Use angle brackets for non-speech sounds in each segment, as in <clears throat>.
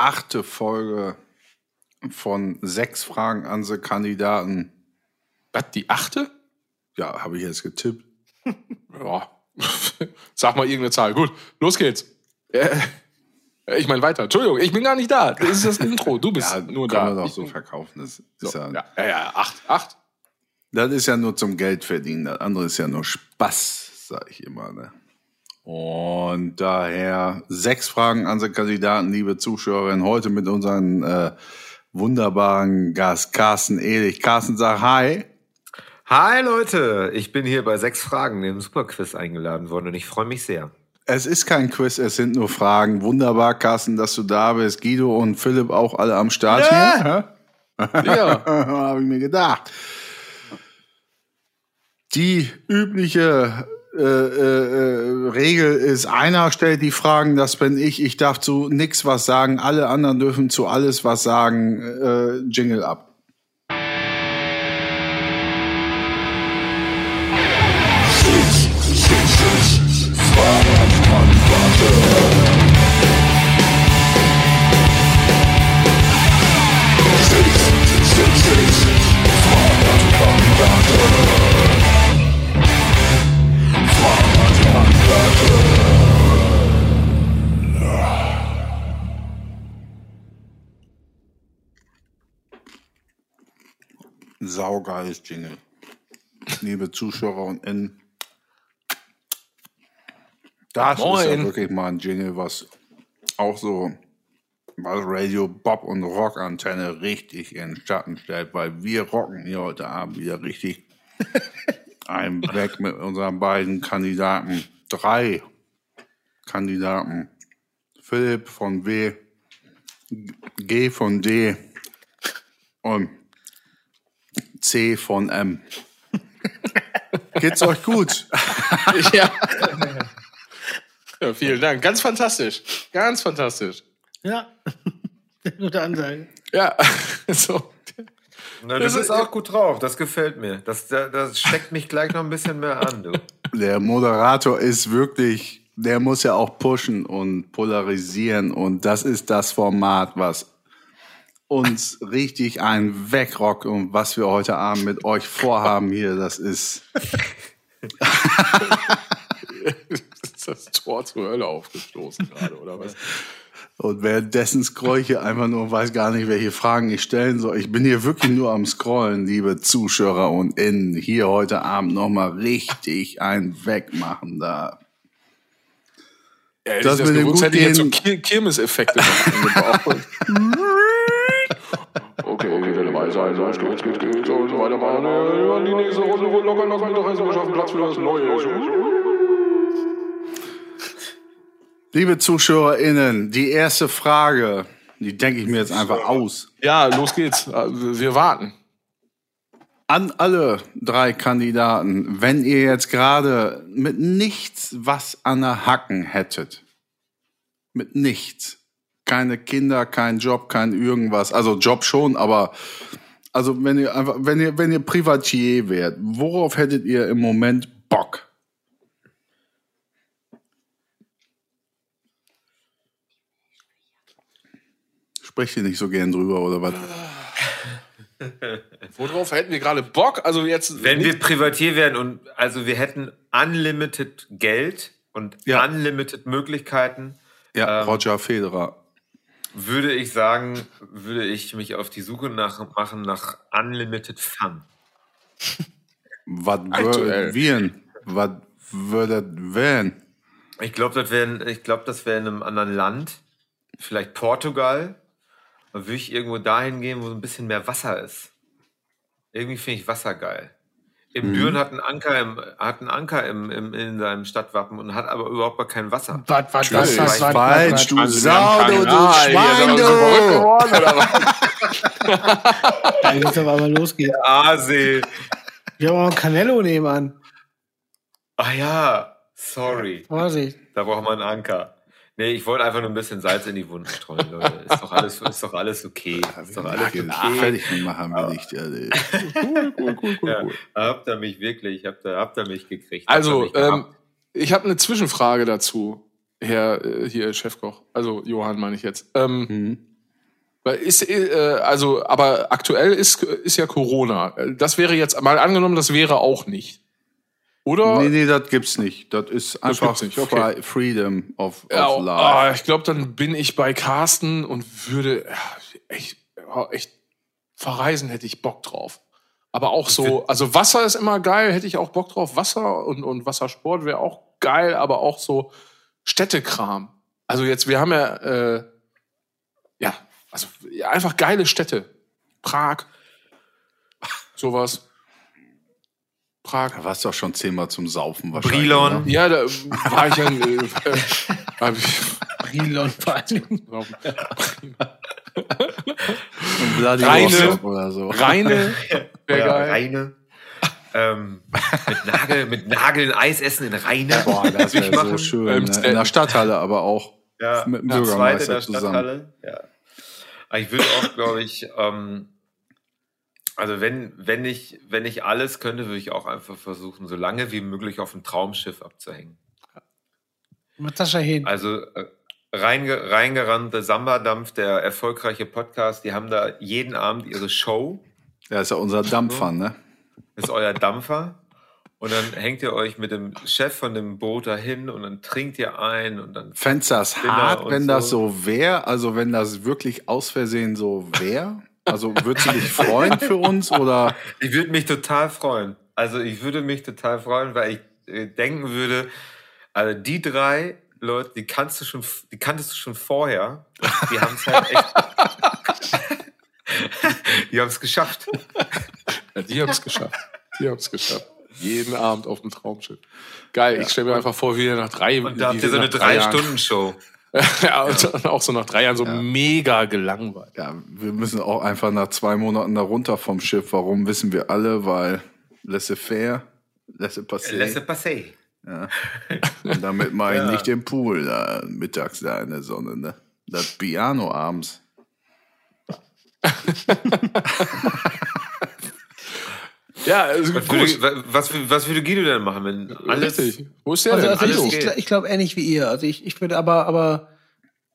achte Folge von sechs Fragen an die Kandidaten. Was, die achte? Ja, habe ich jetzt getippt. <laughs> Ja. <laughs> Sag mal irgendeine Zahl. Gut, los geht's. Äh, ich meine weiter. Entschuldigung, ich bin gar nicht da. Das ist das <laughs> Intro. Du bist Ja, nur kann da. man doch so verkaufen. Das ist, so, ja, ja, ja, ja, acht, acht. das ist ja nur zum Geld verdienen. Das andere ist ja nur Spaß, sage ich immer. Ne? Und daher sechs Fragen an die Kandidaten, liebe Zuschauerinnen. Heute mit unseren äh, wunderbaren Gast Carsten Ehrlich. Carsten, sag Hi. Hi Leute, ich bin hier bei sechs Fragen im Superquiz eingeladen worden und ich freue mich sehr. Es ist kein Quiz, es sind nur Fragen. Wunderbar, Carsten, dass du da bist. Guido und Philipp auch alle am Start Ja. hier. Ja. <laughs> Habe ich mir gedacht. Die übliche äh, äh, äh, Regel ist, einer stellt die Fragen, das bin ich. Ich darf zu nix was sagen. Alle anderen dürfen zu alles was sagen. Äh, Jingle ab. Saugeiles Jingle. Liebe Zuschauer und N. Das ist ja Moin. wirklich mal ein Jingle, was auch so was Radio Bob und Rockantenne richtig in den Schatten stellt, weil wir rocken hier heute Abend wieder richtig <laughs> ein weg mit unseren beiden Kandidaten. Drei Kandidaten. Philipp von W, G von D und C von M. Geht's euch gut? <laughs> ja. ja. Vielen Dank. Ganz fantastisch. Ganz fantastisch. Ja, <laughs> gute Ansage. Ja, <laughs> so. Na, du Das bist ist- auch gut drauf, das gefällt mir. Das, das, das steckt mich gleich noch ein bisschen mehr an, du. Der Moderator ist wirklich, der muss ja auch pushen und polarisieren und das ist das Format, was uns richtig ein wegrockt und was wir heute Abend mit euch vorhaben hier, das ist ist <laughs> das Tor zur Hölle aufgestoßen gerade, oder was? und währenddessen scroll ich hier einfach nur und weiß gar nicht, welche Fragen ich stellen soll. Ich bin hier wirklich nur am Scrollen, liebe Zuschauer und Innen. Hier heute Abend nochmal richtig ein Wegmachen da. Ja, Das das mit dem gewusst, hätte ich jetzt so Kirmeseffekte noch eingebaut. <laughs> Okay, geht dabei sein, los geht's, geht's, geht's, und weitermachen. Ja, die nächste Runde wohl locker noch Mittagessen, wir schaffen Platz für das Neue. Liebe ZuschauerInnen, die erste Frage, die denke ich mir jetzt einfach aus. Ja, los geht's. Wir warten. An alle drei Kandidaten, wenn ihr jetzt gerade mit nichts was an der Hacken hättet, mit nichts, keine Kinder, kein Job, kein irgendwas, also Job schon, aber also wenn ihr einfach, wenn ihr, wenn ihr Privatier wärt, worauf hättet ihr im Moment Bock? Sprecht ihr nicht so gern drüber oder was? <laughs> Worauf hätten wir gerade Bock? Also jetzt. Wenn wir Privatier wären und also wir hätten unlimited Geld und Ja. unlimited Möglichkeiten, Ja, Ähm, Roger Federer. Würde ich sagen, würde ich mich auf die Suche nach, machen nach unlimited Fun. Was wir? Was würdet wären? Ich glaube, das wäre ich glaub, das wäre in einem anderen Land, vielleicht Portugal. Da würde ich irgendwo dahin gehen, wo ein bisschen mehr Wasser ist. Irgendwie finde ich Wasser geil. Im Büren hat ein Anker, im, hat ein Anker im, im, in seinem Stadtwappen und hat aber überhaupt gar kein Wasser. Was, was, was, was, was, Falsch, was, du Sau, du, du hier, Schwein, du! <laughs> Da geht's aber mal losgehen. Aasee. Wir haben auch ein Canello nebenan. Ah ja, sorry. Vorsicht. Da braucht man einen Anker. Nee, ich wollte einfach nur ein bisschen Salz in die Wunden streuen, Leute. Ist doch alles, ist doch alles okay. Ist doch alles Okay, fertig machen wir nicht. Ja, nee. Cool, cool, cool, cool, Ja, cool. habt ihr mich wirklich, habt ihr, habt ihr mich gekriegt. Also, ähm, ich habe eine Zwischenfrage dazu, Herr äh, hier Chefkoch. Also Johann meine ich jetzt. Ähm, Mhm. Ist, äh, also, aber aktuell ist, ist ja Corona. Das wäre jetzt mal angenommen, das wäre auch nicht. Oder? Nee, nee, das gibt's nicht. Das ist einfach nicht, okay. Freedom of, Ja, of oh, Life. ah, ich glaube, dann bin ich bei Carsten und würde ja, echt, ja, echt verreisen, hätte ich Bock drauf. Aber auch so, also Wasser ist immer geil, hätte ich auch Bock drauf. Wasser und, und Wassersport wäre auch geil, aber auch so Städtekram. Also jetzt, wir haben ja, äh, ja, also ja, einfach geile Städte. Prag, <laughs> sowas. Prag. Da warst du auch schon zehnmal zum Saufen wahrscheinlich. Brilon. ne? Ja, da war ich dann. Äh, <laughs> Brilon vor Vladivostok <laughs> Reine- oder so. Reine Ja. Reine. ähm, mit, Nagel, mit Nageln Eis essen in Reine. Boah, das wäre so schön. Ähm, ne? In der Stadthalle aber auch. Ja, mit dem der zweite Bürgermeister der zusammen. Stadthalle. Ja. Aber ich würde auch, glaube ich, ähm, also wenn, wenn ich, wenn ich alles könnte, würde ich auch einfach versuchen, so lange wie möglich auf ein Traumschiff abzuhängen. Mit Sascha Hehn. Also äh, reinge, reingerannte Samba-Dampf, der erfolgreiche Podcast, die haben da jeden Abend ihre Show. Ja, ist ja unser Dampfer, ne? Das ist euer Dampfer. Und dann hängt ihr euch mit dem Chef von dem Boot dahin und dann trinkt ihr ein und dann Fändest das hart, wenn das so. so wäre? Also wenn das wirklich aus Versehen so wäre? Also würdest du dich freuen für uns oder? <laughs> Ich würde mich total freuen. Also ich würde mich total freuen, weil ich äh, denken würde, also die drei Leute, die kannst du schon, die kanntest du schon vorher. Die haben es halt echt. <laughs> die haben es geschafft. <laughs> Ja, die haben es geschafft. Die haben es geschafft. Jeden Abend auf dem Traumschiff. Geil, ich stelle mir einfach vor, wie ihr nach drei Und da habt ihr wir so eine Drei-Stunden-Show. <laughs> ja, und dann auch so nach drei Jahren so mega gelangweilt. Ja, wir müssen auch einfach nach zwei Monaten da runter vom Schiff. Warum wissen wir alle? Weil laissez-faire, laissez-passer. Laissez passer. Und damit mache ich Ja. nicht den Pool da mittags da in der Sonne, ne? Das Piano abends. <laughs> Ja, also Was gut. würde, was, was würde Guido denn machen, wenn alles. Richtig. Wo ist der Also, denn? also alles ich, ich, glaube ähnlich wie ihr. Also ich, ich würde aber, aber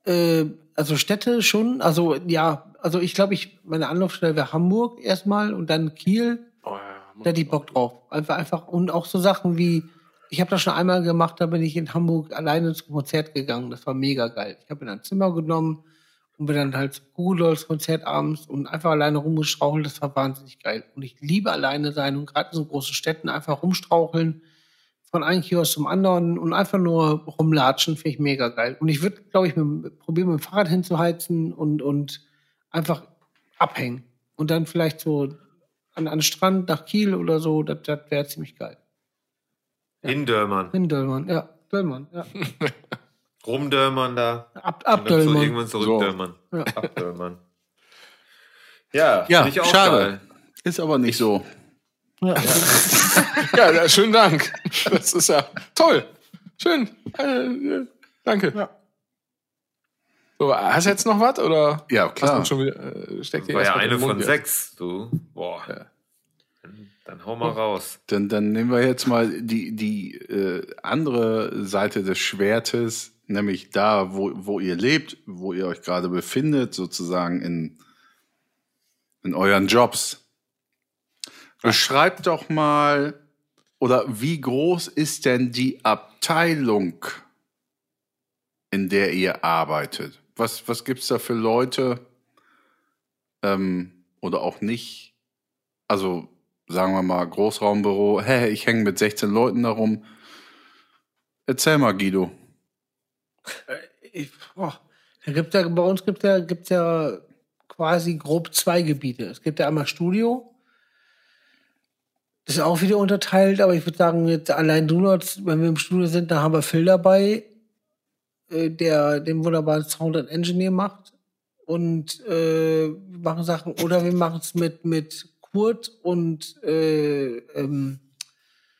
äh, also Städte schon, also ja, also ich glaube, ich meine Anlaufstelle wäre Hamburg erstmal und dann Kiel. Oh, ja, Da hätte ich Bock drauf. Einfach, einfach und auch so Sachen wie, ich habe das schon einmal gemacht, da bin ich in Hamburg alleine zum Konzert gegangen. Das war mega geil. Ich habe mir ein Zimmer genommen und bin dann halt zum Google Dolls Konzert abends und einfach alleine rumgestrauchelt. Das war wahnsinnig geil. Und ich liebe alleine sein und gerade in so großen Städten einfach rumstraucheln von einem Kiosk zum anderen und einfach nur rumlatschen, finde ich mega geil. Und ich würde, glaube ich, mit, probieren, mit dem Fahrrad hinzuheizen und, und einfach abhängen. Und dann vielleicht so an, an den Strand nach Kiel oder so, das, das wäre ziemlich geil. In Dörmern. In Döllmann, ja. Döllmann, ja. <laughs> Rumdörmern da. Ab, Und dann so irgendwann zurückdörmern. Ja. Abdörmern. Ja, Ja, ich auch schade. geil. Ist aber nicht so. Ja. <laughs> Ja, ja, schönen Dank. Das ist ja toll. Schön. Äh, danke. Ja. So, hast du jetzt noch was? Oder Ja, hast klar. du schon wieder, äh, steckt dir War ja eine von jetzt? sechs, du. Boah. Ja. Dann, dann hau mal raus. Dann, dann nehmen wir jetzt mal die, die äh, andere Seite des Schwertes, nämlich da, wo, wo ihr lebt, wo ihr euch gerade befindet, sozusagen in, in euren Jobs. Beschreibt doch mal, oder wie groß ist denn die Abteilung, in der ihr arbeitet? Was, was gibt's da für Leute ähm, oder auch nicht? Also sagen wir mal Großraumbüro, <laughs> hä, ich hänge mit 16 Leuten da rum. Erzähl mal, Guido. Ich, boah, da gibt ja, bei uns gibt ja, gibt's ja quasi grob zwei Gebiete. Es gibt ja einmal Studio. Das ist auch wieder unterteilt, aber ich würde sagen, jetzt allein Donuts, wenn wir im Studio sind, da haben wir Phil dabei, äh, der den wunderbaren Sound and Engineer macht. Und äh, wir machen Sachen, oder wir machen es mit, mit Kurt und äh, ähm,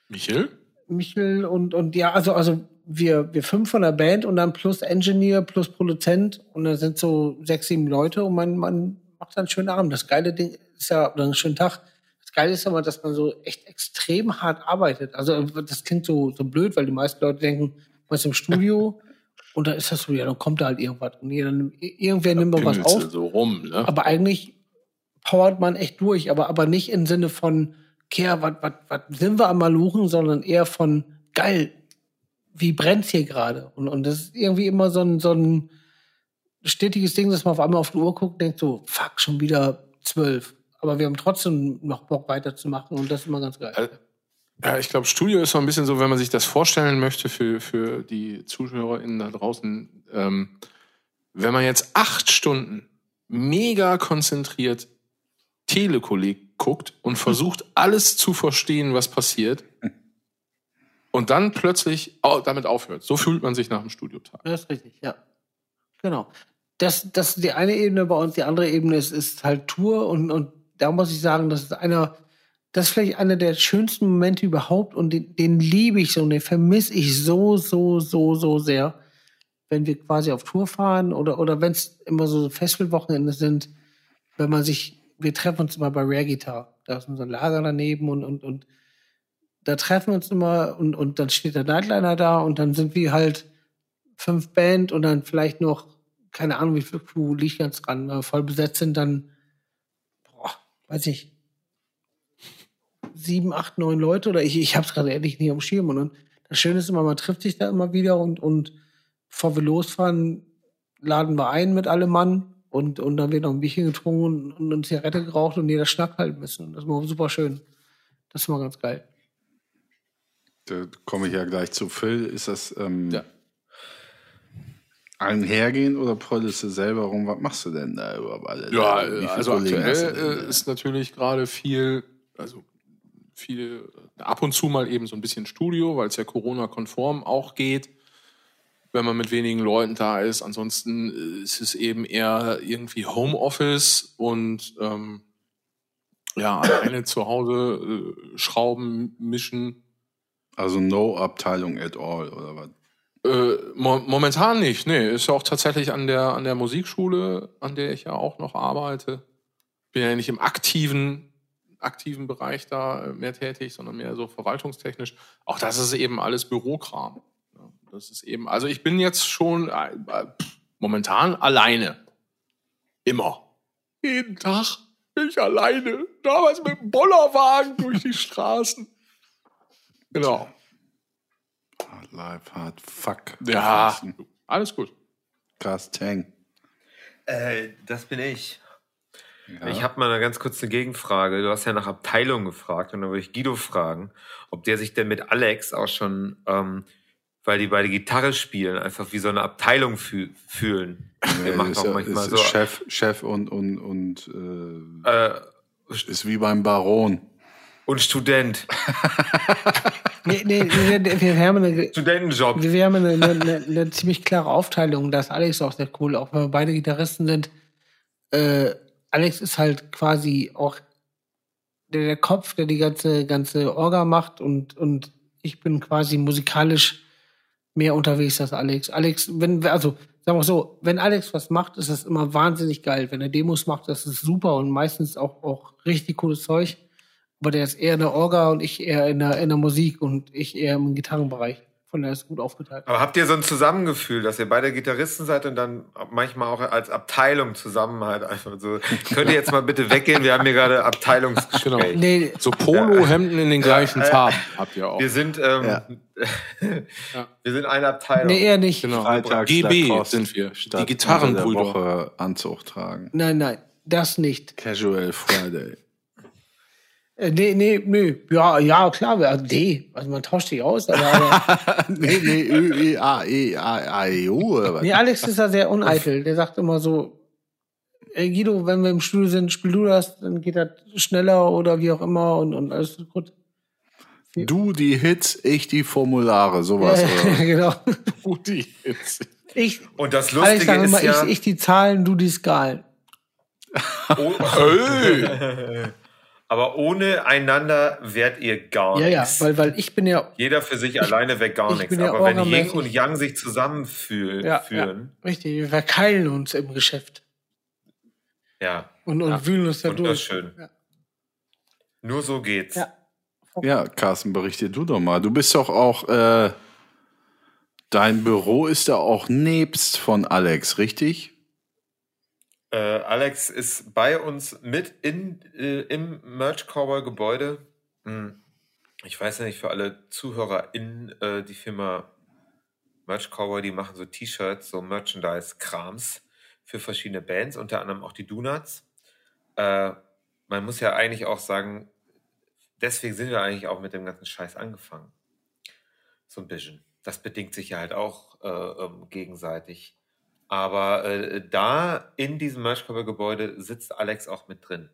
Michel? Michel und, und ja, also, also wir, wir fünf von der Band und dann plus Engineer, plus Produzent und dann sind so sechs, sieben Leute und man, man macht dann einen schönen Abend. Das geile Ding ist ja, oder einen schönen Tag. Das Geile ist aber, dass man so echt extrem hart arbeitet. Also das klingt so, so blöd, weil die meisten Leute denken, man ist im Studio Und dann ist das so, ja, dann kommt da halt irgendwas. Und jeder, irgendwer nimmt mal was auf. so rum, ne? Aber eigentlich powert man echt durch, aber, aber nicht im Sinne von, Kehr, was was sind wir am Maluchen, sondern eher von, geil, wie brennt's hier gerade? Und, und das ist irgendwie immer so ein, so ein stetiges Ding, dass man auf einmal auf die Uhr guckt und denkt so, fuck, schon wieder zwölf. Aber wir haben trotzdem noch Bock weiterzumachen und das ist immer ganz geil. Äh, Ja, ich glaube, Studio ist so ein bisschen so, wenn man sich das vorstellen möchte für, für die ZuschauerInnen da draußen, ähm, wenn man jetzt acht Stunden mega konzentriert Telekolleg guckt und versucht, <laughs> alles zu verstehen, was passiert, und dann plötzlich damit aufhört. So fühlt man sich nach dem Studiotag. Das ist richtig, ja. Genau. Das, das ist die eine Ebene bei uns, die andere Ebene ist, ist halt Tour und, und da muss ich sagen, das ist einer, das ist vielleicht einer der schönsten Momente überhaupt und den, den liebe ich so und den vermisse ich so, so, so, so sehr, wenn wir quasi auf Tour fahren oder, oder wenn es immer so Festivalwochenende sind, wenn man sich, wir treffen uns immer bei Rare Guitar, da ist unser Lager daneben und, und, und da treffen wir uns immer und, und dann steht der Nightliner da und dann sind wir halt fünf Band und dann vielleicht noch, keine Ahnung, wie viel Crew liegt ganz dran, wir voll besetzt sind, dann, boah, weiß ich, sieben, acht, neun Leute oder ich, ich hab's gerade ehrlich nicht am Schirm. Und das Schöne ist immer, man trifft sich da immer wieder und, und bevor wir losfahren, laden wir ein mit allem Mann und, und dann wird noch ein Bierchen getrunken und, und eine Zigarette geraucht und jeder schnackt halt ein bisschen. Das ist immer super schön. Das ist immer ganz geil. Da komme ich ja gleich zu Phil. Ist das ähm, Ja. einhergehen oder pröllst du selber rum? Was machst du denn da überhaupt alle? Ja, also Kollegen aktuell äh, ist natürlich gerade viel, also viel, ab und zu mal eben so ein bisschen Studio, weil es ja Corona-konform auch geht, wenn man mit wenigen Leuten da ist. Ansonsten äh, ist es eben eher irgendwie Homeoffice und ähm, ja, alleine zu Hause äh, Schrauben mischen. Also no Abteilung at all oder was? Äh, mo momentan nicht, nee. Ist ja auch tatsächlich an der, an der Musikschule, an der ich ja auch noch arbeite. Bin ja nicht im aktiven, aktiven Bereich da äh, mehr tätig, sondern mehr so verwaltungstechnisch. Auch das ist eben alles Bürokram. Das ist eben, also ich bin jetzt schon äh, äh, momentan alleine. Immer. Jeden Tag ich alleine. Damals mit dem Bollerwagen <laughs> durch die Straßen. Genau. Hard life, hard fuck. Ja, Carsten. alles gut. Carsten. Äh, das bin ich. Ja. Ich habe mal eine ganz kurze Gegenfrage. Du hast ja nach Abteilung gefragt und dann würde ich Guido fragen, ob der sich denn mit Alex auch schon, ähm, weil die beide Gitarre spielen, einfach wie so eine Abteilung füh fühlen. Der Ja, macht ist, auch ja- manchmal ist so. Chef, Chef und, und, und äh, Äh, ist wie beim Baron. und Student. <laughs> Nee, nee, nee, wir haben eine, <laughs> Studentenjob. wir haben eine, eine, eine, ziemlich klare Aufteilung. Da ist Alex auch sehr cool, auch wenn wir beide Gitarristen sind. Äh, Alex ist halt quasi auch der, der Kopf, der die ganze, ganze Orga macht und, und ich bin quasi musikalisch mehr unterwegs als Alex. Alex, wenn, wir- also, sagen wir so, wenn Alex was macht, ist das immer wahnsinnig geil. Wenn er Demos macht, das ist super und meistens auch, auch richtig cooles Zeug. Aber der ist eher in der Orga und ich eher in der, in der Musik und ich eher im Gitarrenbereich. Von daher ist es gut aufgeteilt. Aber habt ihr so ein Zusammengefühl, dass ihr beide Gitarristen seid und dann manchmal auch als Abteilung zusammen halt einfach so, könnt ihr jetzt mal bitte weggehen? Wir haben hier gerade Abteilungsgespräch. Genau. Nee, So Polohemden in den gleichen Ja, äh, Farben habt ihr auch. Wir sind, ähm, Ja. <laughs> wir sind eine Abteilung. nee, eher nicht. Genau. Freitags GB sind wir. statt Die Gitarrenbrüder. Woche Anzug tragen. Nein, nein, das nicht. Casual Friday. Äh, nee, nee, nö. Ja, ja, klar, also, nee. Also man tauscht sich aus, aber, aber <laughs> nee, nee, Ö, E, A, E, A, A, E, U, oder was? nee, Alex ist da sehr uneitel. Der sagt immer so, ey Guido, wenn wir im Studio sind, spiel du das, dann geht das schneller oder wie auch immer und, und alles ist gut. Du die Hits, ich die Formulare, sowas. Ja, oder? <laughs> genau. Rudi jetzt. Ich, Und das Alex Lustige immer, ist ja, ich, ich die Zahlen, du die Skalen. oh, <laughs> Ey. Aber ohne einander wärt ihr gar Ja, ja, nichts. weil, weil ich bin ja, Jeder für sich alleine wäre gar ich nichts. ja Aber wenn Yin und Yang sich zusammenfühlen, ja, ja führen, richtig, wir verkeilen uns im Geschäft ja, und, und wühlen uns da durch. wunderschön. Ja. Nur so geht's. Ja. Ja, Carsten, berichte du doch mal. Du bist doch auch äh, Dein Büro ist ja auch nebst von Alex, richtig? Äh, Alex ist bei uns mit in, äh, im Merch Cowboy Gebäude. Hm. Ich weiß ja nicht, für alle Zuhörer in äh, die Firma Merch Cowboy, die machen so T-Shirts, so Merchandise-Krams für verschiedene Bands, unter anderem auch die Donuts. Äh, man muss ja eigentlich auch sagen, deswegen sind wir eigentlich auch mit dem ganzen Scheiß angefangen. So ein bisschen. Das bedingt sich ja halt auch äh, ähm, gegenseitig. Aber äh, da in diesem Merchcover-Gebäude sitzt Alex auch mit drin.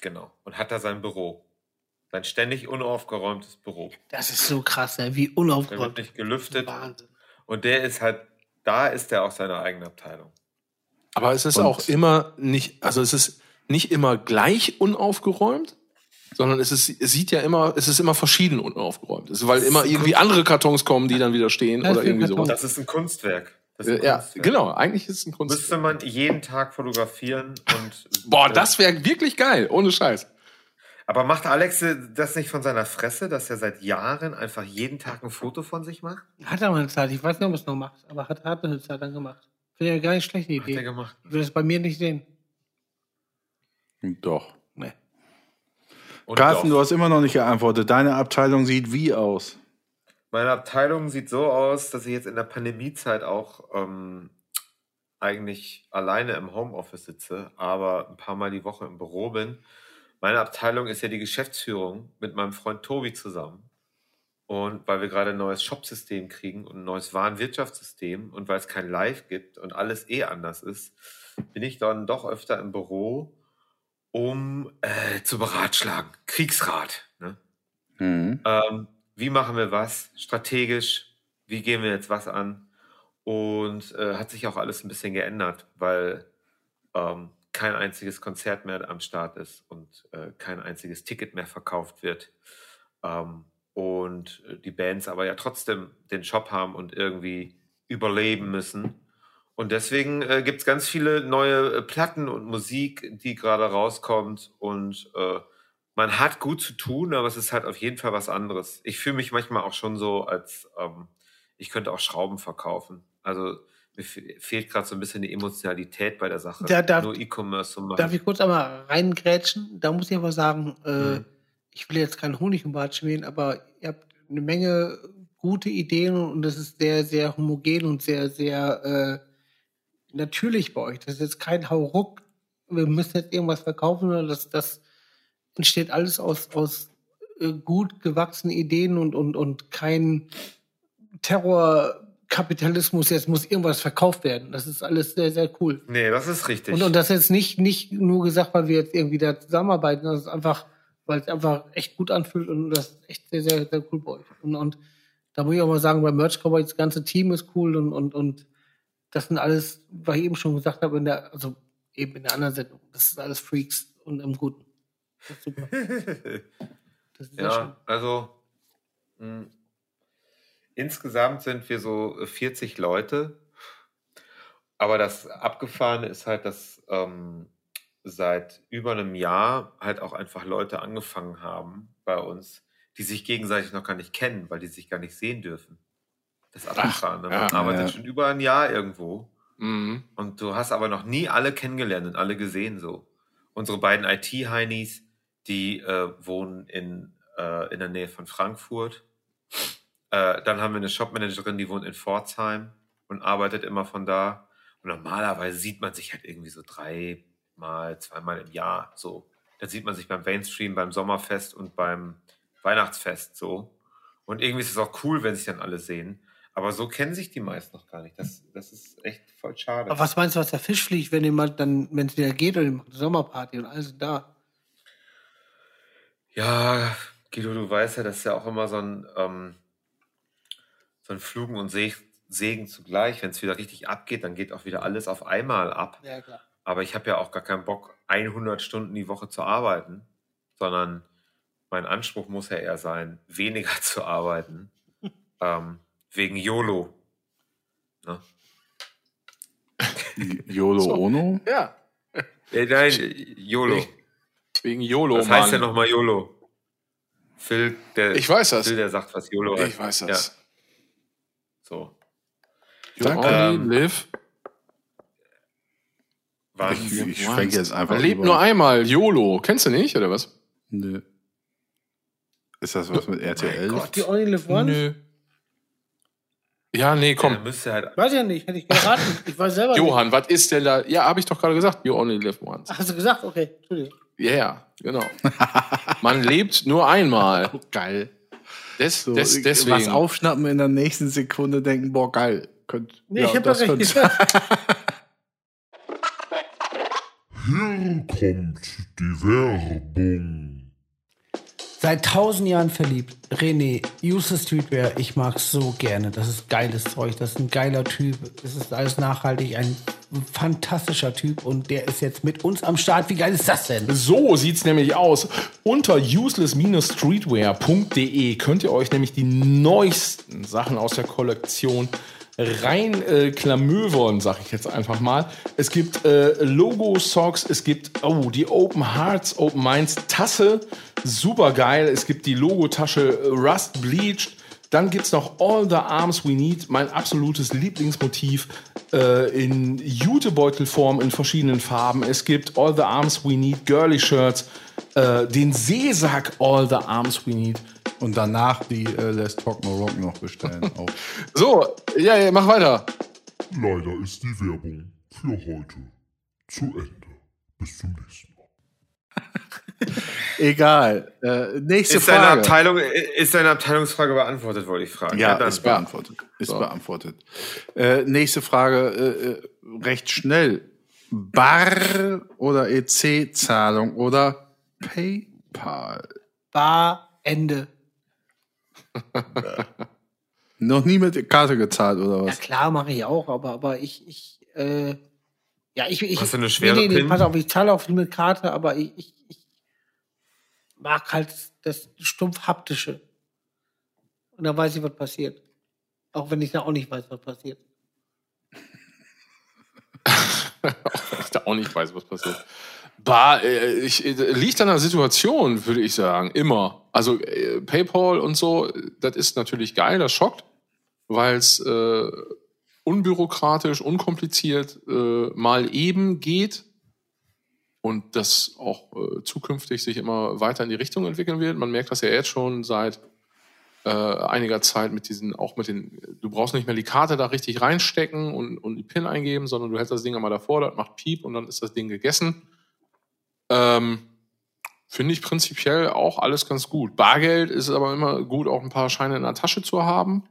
Genau. Und hat da sein Büro. Sein ständig unaufgeräumtes Büro. Das ist so krass, ne? wie Der wird unaufgeräumt. nicht gelüftet. Wahnsinn. Und der ist halt, da ist er auch seine eigene Abteilung. Aber es ist Und- auch immer nicht, also es ist nicht immer gleich unaufgeräumt, sondern es ist, es sieht ja immer, es ist immer verschieden unaufgeräumt. Es ist, weil immer irgendwie andere Kartons kommen, die dann wieder stehen Das oder irgendwie sowas. Das ist ein Kunstwerk. Das ist ein Äh, Ja, genau, eigentlich ist es ein Kunst. Müsste man jeden Tag fotografieren und. Boah, das wäre wirklich geil, ohne Scheiß. Aber macht Alex das nicht von seiner Fresse, dass er seit Jahren einfach jeden Tag ein Foto von sich macht? Hat er mal eine Zeit, ich weiß nicht, ob er es noch macht, aber hat, hat er eine Zeit lang gemacht. Finde ich eine gar nicht schlechte Hat er Idee. gemacht. Ich will das bei mir nicht sehen. Doch. Nee. Und Carsten, doch. du hast immer noch nicht geantwortet. Deine Abteilung sieht wie aus? Meine Abteilung sieht so aus, dass ich jetzt in der Pandemiezeit auch ähm, eigentlich alleine im Homeoffice sitze, aber ein paar Mal die Woche im Büro bin. Meine Abteilung ist ja die Geschäftsführung mit meinem Freund Tobi zusammen. Und weil wir gerade ein neues Shopsystem kriegen und ein neues Warenwirtschaftssystem und weil es kein Live gibt und alles eh anders ist, bin ich dann doch öfter im Büro, um äh, zu beratschlagen. Kriegsrat. Ne? Mhm. Ähm, wie machen wir was strategisch? Wie gehen wir jetzt was an? Und äh, hat sich auch alles ein bisschen geändert, weil ähm, kein einziges Konzert mehr am Start ist und äh, kein einziges Ticket mehr verkauft wird. Ähm, und die Bands aber ja trotzdem den Shop haben und irgendwie überleben müssen. Und deswegen äh, gibt es ganz viele neue äh, Platten und Musik, die gerade rauskommt. Und äh, man hat gut zu tun, aber es ist halt auf jeden Fall was anderes. Ich fühle mich manchmal auch schon so, als ähm, ich könnte auch Schrauben verkaufen. Also mir fe- fehlt gerade so ein bisschen die Emotionalität bei der Sache. Da darf- Nur E-Commerce zu machen. Darf ich kurz einmal reingrätschen? Da muss ich aber sagen, äh, Mhm. ich will jetzt keinen Honig im Bad schmieren, aber ihr habt eine Menge gute Ideen und das ist sehr, sehr homogen und sehr, sehr äh, natürlich bei euch. Das ist jetzt kein Hauruck, wir müssen jetzt irgendwas verkaufen, sondern das, das entsteht alles aus, aus äh, gut gewachsenen Ideen und, und, und kein Terrorkapitalismus, jetzt muss irgendwas verkauft werden. Das ist alles sehr, sehr cool. nee, das ist richtig. Und, und das jetzt nicht, nicht nur gesagt, weil wir jetzt irgendwie da zusammenarbeiten, das ist einfach, weil es einfach echt gut anfühlt und das ist echt sehr, sehr, sehr cool bei euch. Und, und da muss ich auch mal sagen, bei Merch Cowboy, das ganze Team ist cool und, und, und das sind alles, was ich eben schon gesagt habe, in der, also eben in der anderen Sendung, das ist alles Freaks und im Guten. Das ist super. <laughs> Das ist ja, also mh, insgesamt sind wir so 40 Leute. Aber das Abgefahrene ist halt, dass ähm, seit über einem Jahr halt auch einfach Leute angefangen haben bei uns, die sich gegenseitig noch gar nicht kennen, weil die sich gar nicht sehen dürfen. Das Abgefahrene. Man ja, arbeitet ja. schon über ein Jahr irgendwo. Mhm. Und du hast aber noch nie alle kennengelernt und alle gesehen so. Unsere beiden IT-Heinis, die äh, wohnen in, äh, in der Nähe von Frankfurt. Äh, dann haben wir eine Shopmanagerin, die wohnt in Pforzheim und arbeitet immer von da. Und normalerweise sieht man sich halt irgendwie so dreimal, zweimal im Jahr so. Da sieht man sich beim Mainstream, beim Sommerfest und beim Weihnachtsfest so. Und irgendwie ist es auch cool, wenn sich dann alle sehen. Aber so kennen sich die meisten noch gar nicht. Das, das ist echt voll schade. Aber was meinst du, was der Fisch fliegt, wenn jemand dann, wenn es wieder geht und eine Sommerparty und alles da? Ja, Guido, du weißt ja, das ist ja auch immer so ein, ähm, so ein Flugen und Se Segen zugleich. Wenn es wieder richtig abgeht, dann geht auch wieder alles auf einmal ab. Ja, klar. Aber ich habe ja auch gar keinen Bock, 100 Stunden die Woche zu arbeiten, sondern mein Anspruch muss ja eher sein, weniger <laughs> zu arbeiten. ähm, wegen YOLO. Ne? YOLO So. Ono? Ja, Äh, nein, YOLO. Wegen YOLO, Was heißt denn nochmal YOLO? Phil, der, Ich weiß das. Phil, der sagt, was YOLO heißt. Ich weiß das. So. You Danke. only Ähm, live. Was? Ich, ich schwenke jetzt einfach Man lebt nur einmal. YOLO. Kennst du nicht, oder was? Nö. Ist das was mit RTL? Gott, die Only Live Once? Nö. Ja, nee, Komm. komm. müsste halt. Weiß ja nicht, hätte ich geraten. Ich weiß selber nicht. Johann, was ist denn da? Ja, habe ich doch gerade gesagt. You only live once. Ach, hast du gesagt? Okay, Entschuldigung. Ja, yeah, genau. <laughs> Man lebt nur einmal. <laughs> Geil. Des, So, des, deswegen. Was aufschnappen in der nächsten Sekunde denken, boah, geil. Könnt, Nee, ich hab das recht gesagt. <laughs> Hier kommt die Werbung. Seit tausend Jahren verliebt. René, Useless Streetwear, ich mag's so gerne. Das ist geiles Zeug. Das ist ein geiler Typ. Es ist alles nachhaltig. Ein fantastischer Typ. Und der ist jetzt mit uns am Start. Wie geil ist das denn? So sieht's nämlich aus. Unter useless-streetwear.de könnt ihr euch nämlich die neuesten Sachen aus der Kollektion rein äh, klamövern, sag ich jetzt einfach mal. Es gibt äh, Logo-Socks, es gibt oh, die Open Hearts, Open Minds Tasse, super geil. Es gibt die Logotasche Rust Bleached. Dann gibt's noch All the Arms We Need, mein absolutes Lieblingsmotiv äh, in Jutebeutelform in verschiedenen Farben. Es gibt All the Arms We Need Girly Shirts, äh, den Seesack All the Arms We Need. Und danach die äh, Let's Talk More Rock noch bestellen. <laughs> Auch. So, ja, ja, mach weiter. Leider ist die Werbung für heute zu Ende. Bis zum nächsten Mal. <laughs> <laughs> Egal. Äh, nächste Ist deine, Frage. Abteilung, ist deine Abteilungsfrage beantwortet, wollte ich fragen. Ja, dann. ist beantwortet. Ist beantwortet. Äh, nächste Frage, äh, äh, recht schnell. Bar oder EC-Zahlung oder PayPal? Bar, Ende. <laughs> Noch nie mit Karte gezahlt oder Ja was? klar, mache ich auch, aber, aber ich, ich, äh, ja, ich, ich. Hast du eine schwere nee, nee, nee, PIN? pass auf, ich zahle auch viel mit Karte, aber ich, ich, ich mag halt das stumpf haptische. Und dann weiß ich, was passiert. Auch wenn ich da auch nicht weiß, was passiert. ich da auch nicht weiß, was passiert. Bah, äh, ich, äh, liegt an der Situation, würde ich sagen, immer. Also äh, PayPal und so, das ist natürlich geil, das schockt, weil es äh, unbürokratisch, unkompliziert äh, mal eben geht und das auch äh, zukünftig sich immer weiter in die Richtung entwickeln wird. Man merkt das ja jetzt schon seit äh, einiger Zeit mit diesen, auch mit den, du brauchst nicht mehr die Karte da richtig reinstecken und, und die PIN eingeben, sondern du hältst das Ding einmal davor, das macht Piep und dann ist das Ding gegessen. Ähm, Finde ich prinzipiell auch alles ganz gut. Bargeld ist aber immer gut, auch ein paar Scheine in der Tasche zu haben.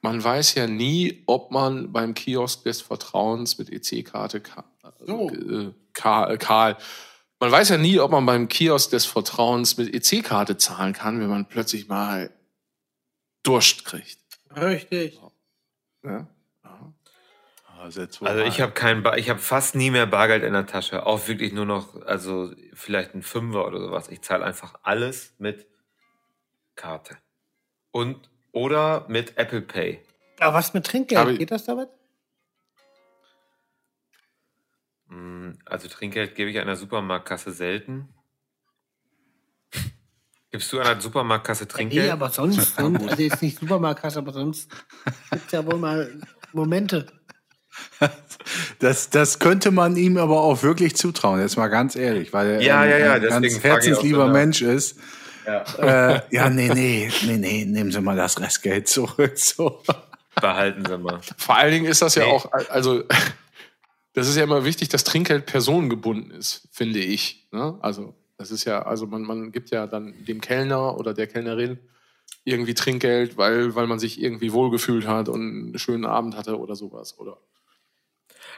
Man weiß ja nie, ob man beim Kiosk des Vertrauens mit EC-Karte äh, Karl, äh, Karl, man weiß ja nie, ob man beim Kiosk des Vertrauens mit EC-Karte zahlen kann, wenn man plötzlich mal Durst kriegt. Richtig. Ja? Also, Also ich habe kein, Bar, ich habe fast nie mehr Bargeld in der Tasche. Auch wirklich nur noch, also vielleicht ein Fünfer oder sowas. Ich zahle einfach alles mit Karte. Und oder mit Apple Pay. Aber was mit Trinkgeld? Aber- Geht das damit? Mm, Also Trinkgeld gebe ich an der Supermarktkasse selten. <laughs> Gibst du an der Supermarktkasse Trinkgeld? Nee, aber sonst, sonst also jetzt nicht Supermarktkasse, aber sonst gibt's ja wohl mal Momente. <laughs> Das, das könnte man ihm aber auch wirklich zutrauen, jetzt mal ganz ehrlich, weil er Ja, ein, ja, ja, ein ganz herzenslieber. Mensch ist. Ja. Äh, ja, nee, nee, nee, nee, nehmen Sie mal das Restgeld zurück. So. Behalten Sie mal. Vor allen Dingen ist das ja Nee. auch, also das ist ja immer wichtig, dass Trinkgeld personengebunden ist, finde ich. Ne? Also das ist ja, also man, man gibt ja dann dem Kellner oder der Kellnerin irgendwie Trinkgeld, weil, weil man sich irgendwie wohlgefühlt hat und einen schönen Abend hatte oder sowas. Oder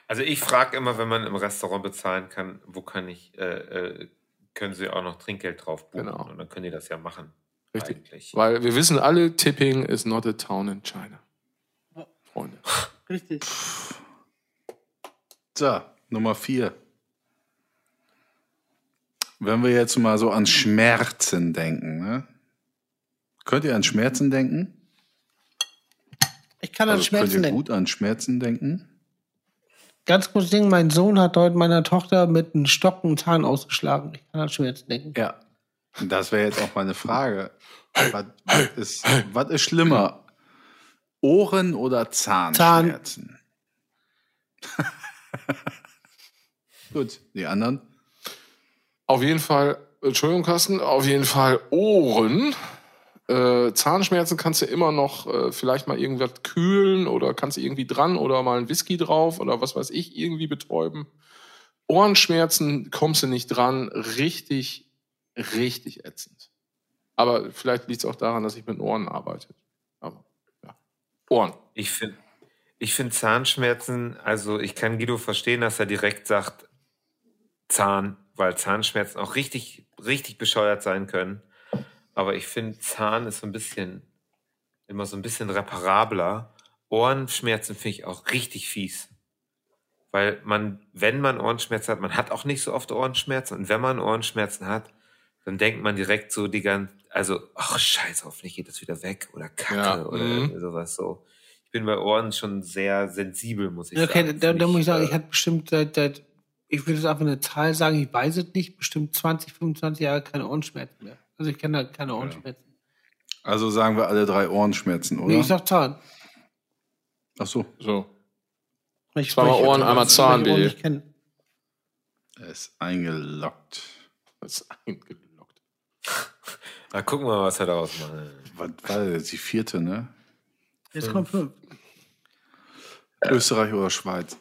Also ich frage immer, wenn man im Restaurant bezahlen kann, wo kann ich, äh, äh, können Sie auch noch Trinkgeld drauf buchen? Genau. Und dann können die das ja machen. Richtig. Eigentlich. Weil wir wissen alle, Tipping is not a town in China. Freunde. Richtig. So, Nummer vier. Wenn wir jetzt mal so an Schmerzen denken, ne? Könnt ihr an Schmerzen denken? Ich kann an Also könnt Schmerzen ihr denken. gut an Schmerzen denken? Ganz kurz Ding, mein Sohn hat heute meiner Tochter mit einem Stock einen Zahn ausgeschlagen. Ich kann an Schmerzen denken. Ja. Das wäre jetzt auch meine Frage. Was, was, ist, was ist schlimmer? Ohren- oder Zahnschmerzen? <laughs> Gut, die anderen? Auf jeden Fall, Entschuldigung, Carsten, auf jeden Fall Ohren. Äh, Zahnschmerzen kannst du immer noch äh, vielleicht mal irgendwas kühlen oder kannst du irgendwie dran oder mal ein Whisky drauf oder was weiß ich, irgendwie betäuben. Ohrenschmerzen kommst du nicht dran. Richtig, richtig ätzend. Aber vielleicht liegt es auch daran, dass ich mit Ohren arbeite. Aber ja. Ohren. Ich finde ich find Zahnschmerzen, also ich kann Guido verstehen, dass er direkt sagt Zahn, weil Zahnschmerzen auch richtig, richtig bescheuert sein können. Aber ich finde, Zahn ist so ein bisschen, immer so ein bisschen reparabler. Ohrenschmerzen finde ich auch richtig fies. Weil man, wenn man Ohrenschmerzen hat, man hat auch nicht so oft Ohrenschmerzen. Und wenn man Ohrenschmerzen hat, dann denkt man direkt so die ganze, also, ach scheiße, hoffentlich geht das wieder weg oder Kacke Ja, oder mhm. sowas so. Ich bin bei Ohren schon sehr sensibel, muss ich Okay, sagen. da, da muss ich sagen, äh, ich hatte bestimmt seit, seit ich würde jetzt einfach eine Zahl sagen, ich weiß es nicht, bestimmt 20, 25 Jahre keine Ohrenschmerzen mehr. Also ich kenne da keine Ohrenschmerzen. Also sagen wir alle drei Ohrenschmerzen, oder? Nee, ich sag Zahn. Ach so, So. Ich Zweimal spreche Ohren, einmal Zahn, kenne. er ist eingeloggt. Das ist eingeloggt. <laughs> Na, gucken wir mal, was er daraus macht. Was war das? Die vierte, ne? Jetzt kommt fünf. Österreich oder Schweiz?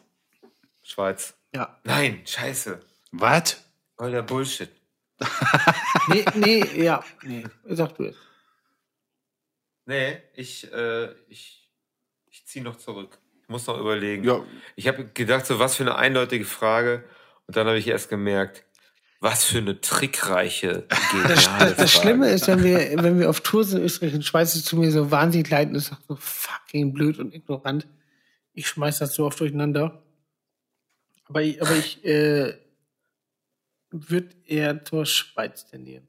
Schweiz. Ja. Nein, scheiße. Was? Voll der Bullshit. <laughs> Nee, nee, ja. Nee, sag du es. Nee, ich, äh, ich, ich ziehe noch zurück. Ich muss noch überlegen. Ja, Ich habe gedacht, so was für eine eindeutige Frage. Und dann habe ich erst gemerkt, was für eine trickreiche, Das, geniale das, das. Schlimme ist, wenn wir, wenn wir auf Tour sind, Österreich und Schweiz, ist zu mir so wahnsinnig leid und ist so fucking blöd und ignorant. Ich schmeiß das so oft durcheinander. Aber ich, aber ich äh, würde eher zur Schweiz tendieren.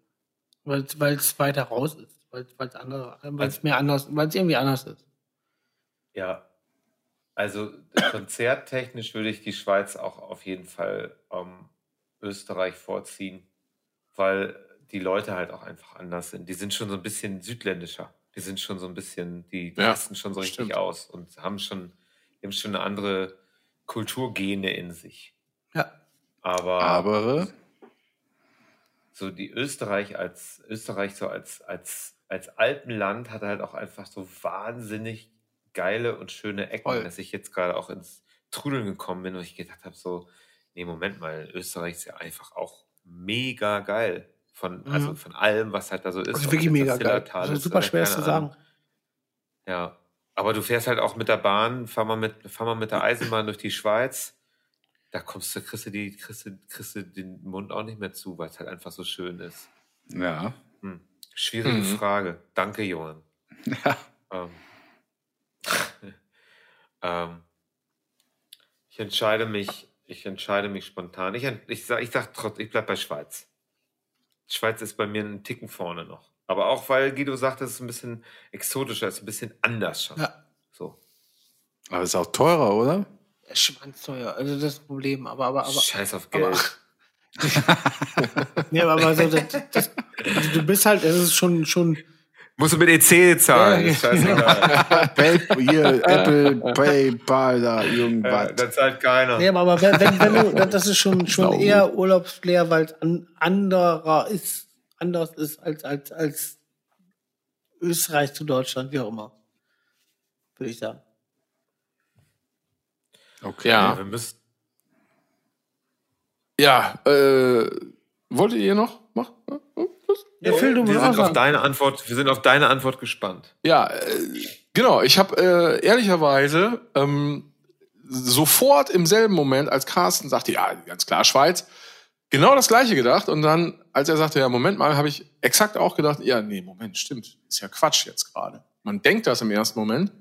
Weil es weiter raus ist. Weil es andere, weil es mehr anders, weil es irgendwie anders ist. Ja. Also konzerttechnisch würde ich die Schweiz auch auf jeden Fall ähm, Österreich vorziehen, weil die Leute halt auch einfach anders sind. Die sind schon so ein bisschen südländischer. Die sind schon so ein bisschen, die Ja, rasten schon so richtig stimmt. aus und haben schon, die haben schon eine andere Kulturgene in sich. Ja. Aber, aber so die Österreich als Österreich so als als als Alpenland hat halt auch einfach so wahnsinnig geile und schöne Ecken, Voll. dass ich jetzt gerade auch ins Trudeln gekommen bin und ich gedacht habe so, nee Moment mal, Österreich ist ja einfach auch mega geil von Mhm. also von allem, was halt da so ist. Also wirklich mega das geil. Also super schwer zu Ahnung. sagen. Ja, aber du fährst halt auch mit der Bahn, fahr mal mit, fahr mal mit der Eisenbahn durch die Schweiz. Da kommst du, kriegst du, die, kriegst, du, kriegst du den Mund auch nicht mehr zu, weil es halt einfach so schön ist. ja. Hm. Schwierige Mhm. Frage. Danke, Johann. ja. Ähm, <laughs> ähm, ich entscheide mich, ich entscheide mich spontan. Ich, ich sag, ich sag trotzdem, ich bleib bei Schweiz. Schweiz ist bei mir einen Ticken vorne noch. Aber auch weil Guido sagt, es ist ein bisschen exotischer, es ist ein bisschen anders schon. Ja. So. Aber ist auch teurer, oder? Schwanzteuer, also das ist das Problem. Aber, aber, aber, Scheiß auf aber, Geld. <laughs> nee, aber so, das, das, also du bist halt, es ist schon, schon, Musst du mit EC zahlen. Ja, ist scheißegal. <laughs> Pay, hier, Apple, PayPal, da, Ja, irgendwas. da zahlt keiner. nee, aber, aber wenn, wenn, wenn du, <laughs> das ist schon, schon eher Urlaubsflair, weil es an, anderer ist, anders ist als, als, als Österreich zu Deutschland, wie auch immer. Würde ich sagen. Okay. Ja. Wir müssen, Ja, äh, wolltet ihr noch machen? Ja, Phil, du wir sind auf deine Antwort, wir sind auf deine Antwort gespannt. Ja, äh, genau. Ich habe äh, ehrlicherweise ähm, sofort im selben Moment, als Carsten sagte, ja, ganz klar, Schweiz, genau das gleiche gedacht. Und dann, als er sagte, ja, Moment mal, habe ich exakt auch gedacht, ja, nee, Moment, stimmt. Ist ja Quatsch jetzt gerade. Man denkt das im ersten Moment.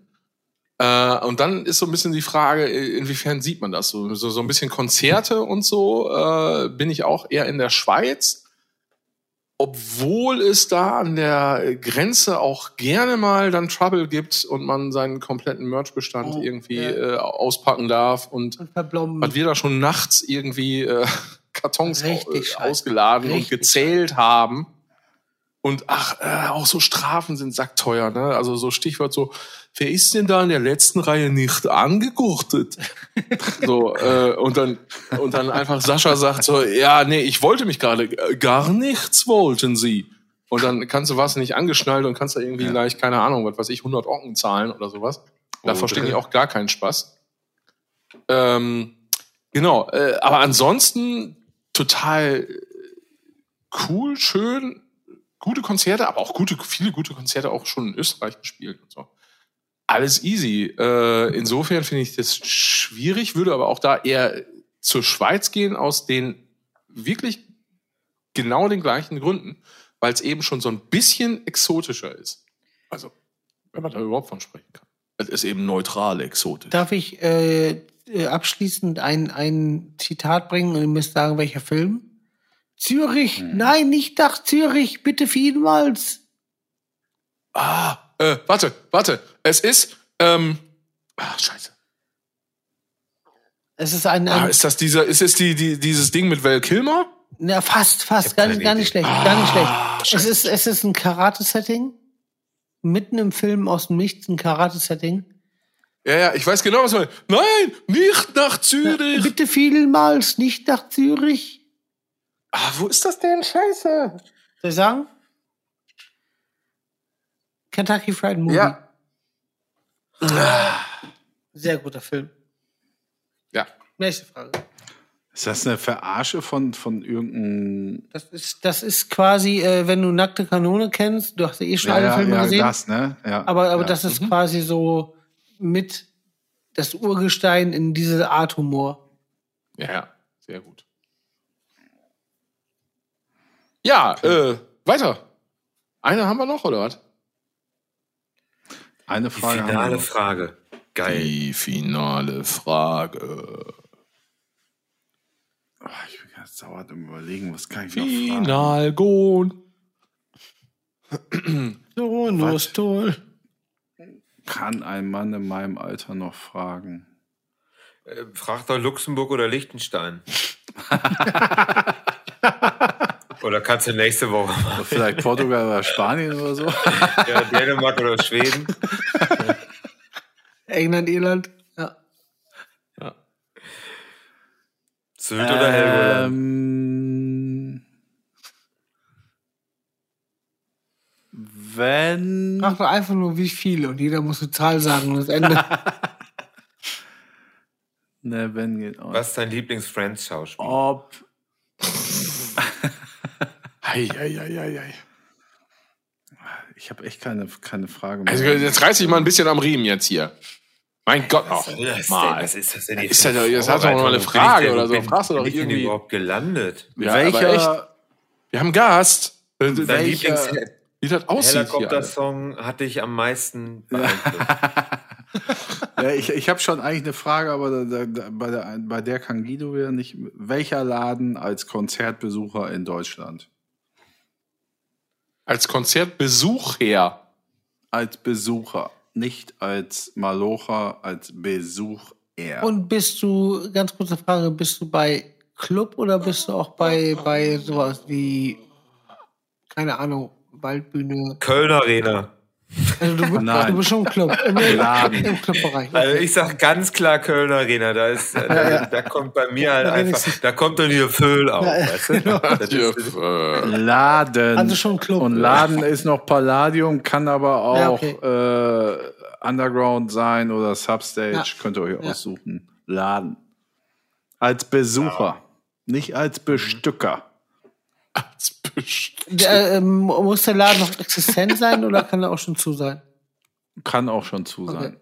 Äh, und dann ist so ein bisschen die Frage, inwiefern sieht man das? So, so, so ein bisschen Konzerte und so äh, bin ich auch eher in der Schweiz. Obwohl es da an der Grenze auch gerne mal dann Trouble gibt und man seinen kompletten Merchbestand Oh, irgendwie ja. äh, auspacken darf und Und was wir da schon nachts irgendwie äh, Kartons Richtig äh, ausgeladen und Richtig gezählt haben. Und ach, äh, auch so Strafen sind sackteuer, ne? Also so Stichwort so, wer ist denn da in der letzten Reihe nicht angegurtet? <laughs> so, äh, und dann, und dann einfach Sascha sagt so, ja, nee, ich wollte mich gerade, äh, gar nichts wollten sie. Und dann kannst du was nicht angeschnallt und kannst da irgendwie gleich, keine Ahnung, was weiß ich, 100 Ocken zahlen oder sowas. Da Oh, verstehen die drin. auch gar keinen Spaß. Ähm, genau, äh, aber ansonsten total cool, schön, gute Konzerte, aber auch gute, viele gute Konzerte auch schon in Österreich gespielt und so. Alles easy. Äh, insofern finde ich das schwierig, würde aber auch da eher zur Schweiz gehen aus den wirklich genau den gleichen Gründen, weil es eben schon so ein bisschen exotischer ist. Also, wenn man da überhaupt von sprechen kann. Es ist eben neutral exotisch. Darf ich äh, äh, abschließend ein, ein Zitat bringen und ihr müsst sagen, welcher Film? Zürich, nein, nicht nach Zürich, bitte vielmals. Ah, äh, warte, warte. Es ist, ähm, ah, scheiße. Es ist ein, Ah, ein ist das dieser, ist es die, die, dieses Ding mit Val Kilmer? na, fast, fast, gar nicht, gar nicht schlecht, gar nicht Ah, schlecht. Es ist, es ist ein Karate-Setting. Mitten im Film aus dem Nichts ein Karate-Setting. Ja, ja, ich weiß genau, was man. Nein, nicht nach Zürich. Bitte vielmals, nicht nach Zürich. Ah, wo ist das denn? Scheiße. Soll ich sagen? Kentucky Fried Movie. Ja. Sehr guter Film. Ja. Nächste Frage. Ist das eine Verarsche von, von irgendeinem. Das ist, das ist quasi, äh, wenn du nackte Kanone kennst, du hast ja eh schon alle Filme gesehen, das, ne? Ja, aber, aber ja. das ist quasi so mit das Urgestein in diese Art Humor. Ja, ja, sehr gut. Ja, äh, weiter. Eine haben wir noch, oder was? Eine Die Frage. haben wir finale noch. Frage. Geil. Die finale Frage. Ah, Ich bin ganz sauer am überlegen, was kann ich noch fragen? Finalgon. <clears throat> So, nur ist toll. Kann ein Mann in meinem Alter noch fragen? Äh, Frag doch Luxemburg oder Liechtenstein. <laughs> <laughs> oder kannst du nächste Woche machen. Oder vielleicht Portugal oder Spanien oder so? <laughs> Ja, Dänemark oder Schweden. <laughs> England, Irland. Ja. Sylt oder Helgoland. Ähm, wenn. Frag doch einfach nur, wie viele und jeder muss eine Zahl sagen und das Ende. <laughs> Ne, wenn geht auch. Was ist dein Lieblings-Friends-Schauspiel? Ob. Hei. Ich habe echt keine, keine Frage mehr. Also jetzt reiß ich mal ein bisschen am Riemen jetzt hier. Mein Gott noch. Was Mal. denn, was ist das denn Ist das- eine jetzt hast du doch noch mal eine? Frage bin oder ich so. denn- Fragst du doch bin ich denn irgendwie- überhaupt gelandet? Ja, aber echt. welcher, Wir haben Gast. Äh, Dein Welcher- Lieblings Wie das aussieht. Helikopter-Song hat dich am meisten <laughs> ja, ich, ich habe schon eigentlich eine Frage, aber da, da, da, bei, der, bei der kann Guido wieder nicht. Welcher Laden als Konzertbesucher in Deutschland? Als Konzertbesucher. Als Besucher, nicht als Malocher, als Besucher. Und bist du, ganz kurze Frage, bist du bei Club oder bist du auch bei, bei sowas wie, keine Ahnung, Waldbühne? Köln Arena. Also du, du bist schon im Club, im, Laden. im Clubbereich. Also ich sag ganz klar Köln Arena. Da, ist, da, da kommt bei mir halt Da einfach, da kommt dann hier Föhl auf. weißt du? Ist, äh, Laden. Also schon Club. Und Laden ist noch Palladium, kann aber auch Ja, okay. äh, Underground sein oder Substage. Ja. Könnt ihr euch Ja. aussuchen. Laden. Als Besucher, nicht als Bestücker. als Best- Der, ähm, muss der Laden noch existent sein oder kann er auch schon zu sein? Kann auch schon zu Okay. sein.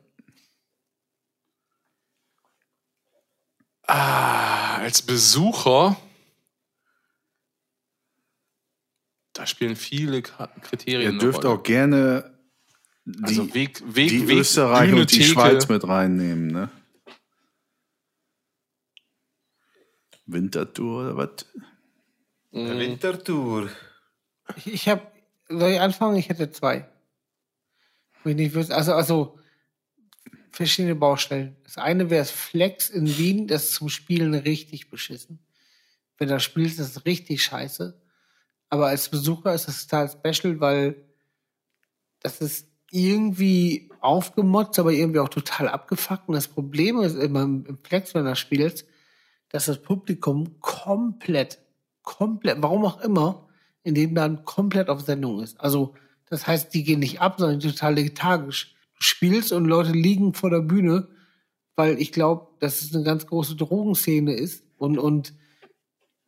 Ah, als Besucher. Da spielen viele Kriterien. Ihr eine dürft Rolle. auch gerne die, also Weg, Weg, die Weg, Österreich Bühne, und die Theke. Schweiz mit reinnehmen. Ne? Wintertour oder was? Mhm. Wintertour. Ich, habe, soll ich anfangen? Ich hätte zwei. Wo ich nicht wüsste, also, also, verschiedene Baustellen. Das eine wäre das Flex in Wien, das ist zum Spielen richtig beschissen. Wenn du spielst, ist es richtig scheiße. Aber als Besucher ist das total special, weil das ist irgendwie aufgemotzt, aber irgendwie auch total abgefuckt. Und das Problem ist immer im Flex, wenn du spielst, dass das Publikum komplett, komplett, warum auch immer, in dem Laden komplett auf Sendung ist. Also, das heißt, die gehen nicht ab, sondern total lethargisch. Du spielst und Leute liegen vor der Bühne, weil ich glaube, dass es eine ganz große Drogenszene ist und, und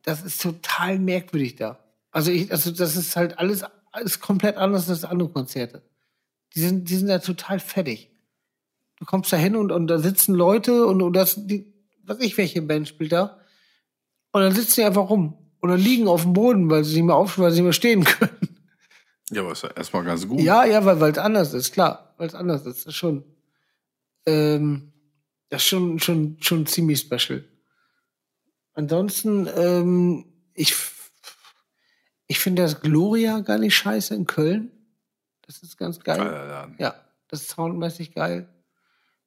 das ist total merkwürdig da. Also ich, also das ist halt alles, alles komplett anders als andere Konzerte. Die sind, die sind ja total fertig. Du kommst da hin und, und da sitzen Leute und, und das, die, was ich, welche Band spielt da. Und dann sitzen die einfach rum. Oder liegen auf dem Boden, weil sie nicht mehr aufstehen, weil sie nicht mehr stehen können. Ja, aber ist ja erstmal ganz gut. Ja, ja, weil weil es anders ist, klar. Weil es anders ist. Das ist schon, ähm, das ist schon, schon, schon ziemlich special. Ansonsten, ähm, ich, ich finde das Gloria gar nicht scheiße in Köln. Das ist ganz geil. Geiler Laden. Ja, das ist soundmäßig geil.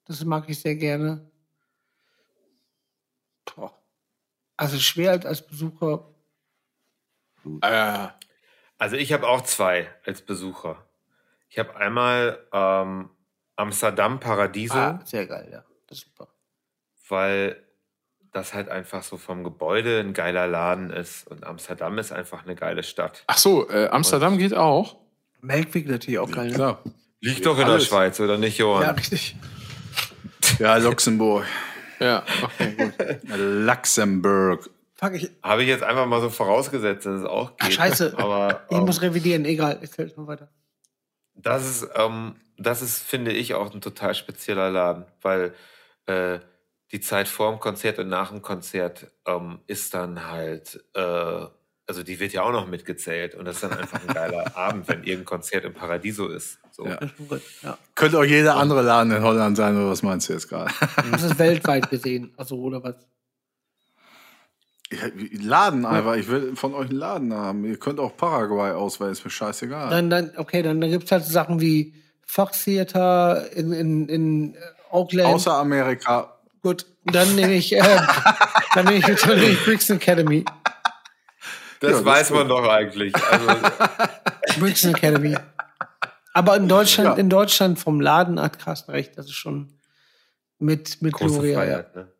Das mag ich sehr gerne. Boah. Also schwer als- als Besucher. Äh, Also ich habe auch zwei als Besucher. Ich habe einmal ähm, Amsterdam Paradiso, Ah, sehr geil, ja. Das ist super. weil das halt einfach so vom Gebäude ein geiler Laden ist und Amsterdam ist einfach eine geile Stadt. ach so, äh, Amsterdam geht auch. Melkweg natürlich auch geil. Klar. Liegt doch in Alles. der Schweiz, oder nicht, Johann? Ja, richtig. Ja, Luxemburg. Ja, <laughs> okay, gut. Luxemburg. Fuck, ich, Habe ich jetzt einfach mal so vorausgesetzt, dass es auch Ach, geht. scheiße. <laughs> Aber ich ähm, muss revidieren. Egal, ich erzähl mal weiter. das ist, ähm, das ist, finde ich, auch ein total spezieller Laden, weil äh, die Zeit vor dem Konzert und nach dem Konzert ähm, ist dann halt, äh, also die wird ja auch noch mitgezählt und das ist dann einfach ein geiler <laughs> Abend, wenn irgendein Konzert im Paradiso ist. So. Ja. Ja. Könnte auch jeder andere Laden in Holland sein, oder was meinst du jetzt gerade? Das ist weltweit gesehen. Also, oder was? Laden einfach. Ich will von euch einen Laden haben. Ihr könnt auch Paraguay auswählen, ist mir scheißegal. Dann, dann, okay, dann, dann gibt's halt so Sachen wie Fox Theater in, in, in äh, Auckland. Außer Amerika. Gut, dann nehme ich, äh, dann nehme ich natürlich <laughs> Brixton Academy. Das Ja, das weiß man doch eigentlich. Also, <laughs> <laughs> Brixton Academy. Aber in Deutschland, Ja. in Deutschland vom Laden hat Carsten recht, das ist schon mit, mit große Gloria. Ja. Freiheit, ne?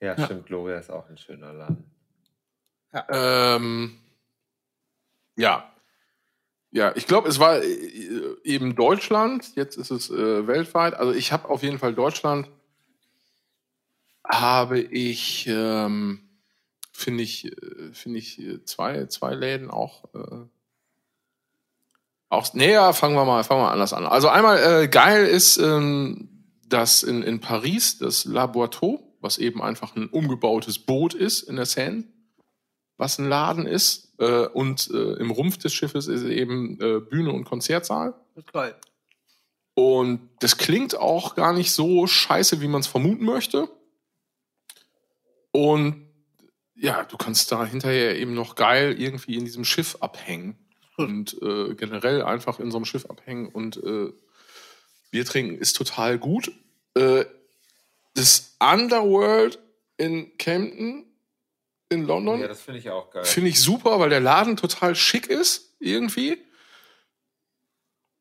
Ja, Ja. stimmt. Gloria ist auch ein schöner Laden. Ähm, ja. Ja, ich glaube, es war äh, eben Deutschland, jetzt ist es äh, weltweit. Also ich habe auf jeden Fall Deutschland, habe ich, ähm, finde ich, äh, finde ich äh, zwei, zwei Läden auch. Äh, auch näher, fangen wir mal, fangen wir anders an. Also einmal äh, geil ist, ähm, dass in, in Paris das La Boiteau, was eben einfach ein umgebautes Boot ist in der Seine, was ein Laden ist. Äh, und äh, im Rumpf des Schiffes ist eben äh, Bühne und Konzertsaal. Das ist geil. Und das klingt auch gar nicht so scheiße, wie man es vermuten möchte. Und ja, du kannst da hinterher eben noch geil irgendwie in diesem Schiff abhängen. Und äh, generell einfach in so einem Schiff abhängen und äh, Bier trinken ist total gut. Äh, das Underworld in Camden in London Ja, das finde ich auch geil. Finde ich super, weil der Laden total schick ist, irgendwie.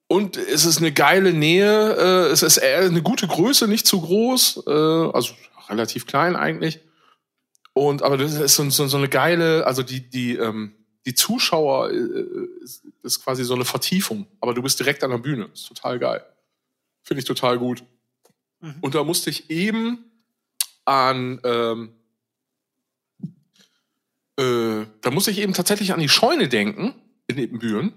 Und es ist eine geile Nähe, äh, es ist eine gute Größe, nicht zu groß, äh, also relativ klein eigentlich. Und aber das ist so, so, so eine geile, also die, die, ähm, die Zuschauer äh, ist, ist quasi so eine Vertiefung, aber du bist direkt an der Bühne. Ist total geil. Finde ich total gut. Und da musste ich eben an ähm, äh, da muss ich eben tatsächlich an die Scheune denken in Ebenbüren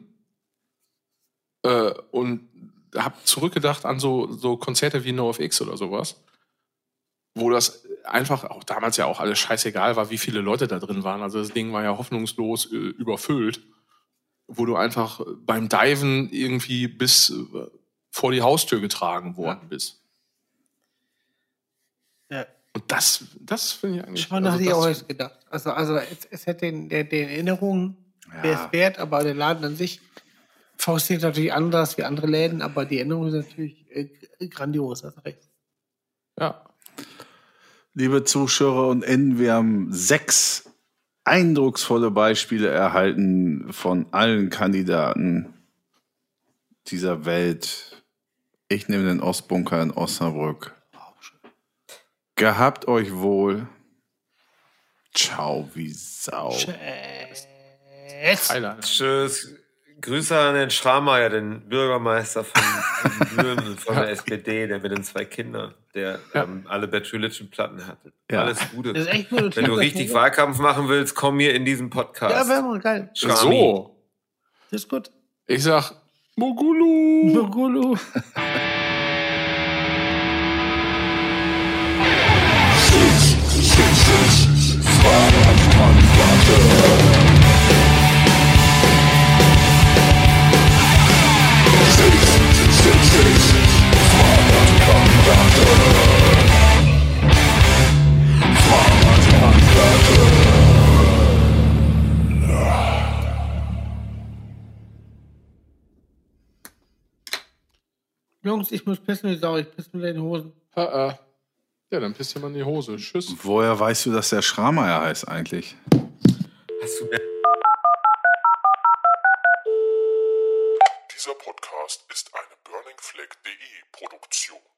äh, und habe zurückgedacht an so, so Konzerte wie NoFX oder sowas, wo das einfach auch damals ja auch alles scheißegal war, wie viele Leute da drin waren. Also das Ding war ja hoffnungslos äh, überfüllt, wo du einfach beim Diven irgendwie bis äh, vor die Haustür getragen worden bist. Und das, das finde ich eigentlich. Schon also hatte ich auch jetzt gedacht. Also, also es, es hätte den, der, den Erinnerungen, der Ja. ist wert, aber der Laden an sich fausstiert natürlich anders wie andere Läden, aber die Erinnerung ist natürlich äh, grandios, hast recht. Ja. Liebe Zuschauer und Innen, wir haben sechs eindrucksvolle Beispiele erhalten von allen Kandidaten dieser Welt. Ich nehme den Ostbunker in Osnabrück. Gehabt euch wohl. Ciao wie Sau. Thailand. Tschüss. Grüße an den Schrammeier, den Bürgermeister von, von Büren von der SPD, der mit den zwei Kindern, der Ja. ähm, alle Bertschulitschen Platten hatte. Ja. Alles Gute. Das ist echt gute Wenn du richtig Wahlkampf machen willst, komm hier in diesen Podcast. Ja, wäre mal geil. Schrami. So. Das ist gut. Ich sag Mogulu. Mogulu. <laughs> Jungs, ich muss pissen wie Sau. Ich piss mit den Hosen. Ja, äh, ja, dann pisst dir mal in die Hose. Tschüss. Woher weißt du, dass der Schrammeier heißt eigentlich? Hast du mir Dieser Podcast ist eine burningflag.de Produktion. Produktion.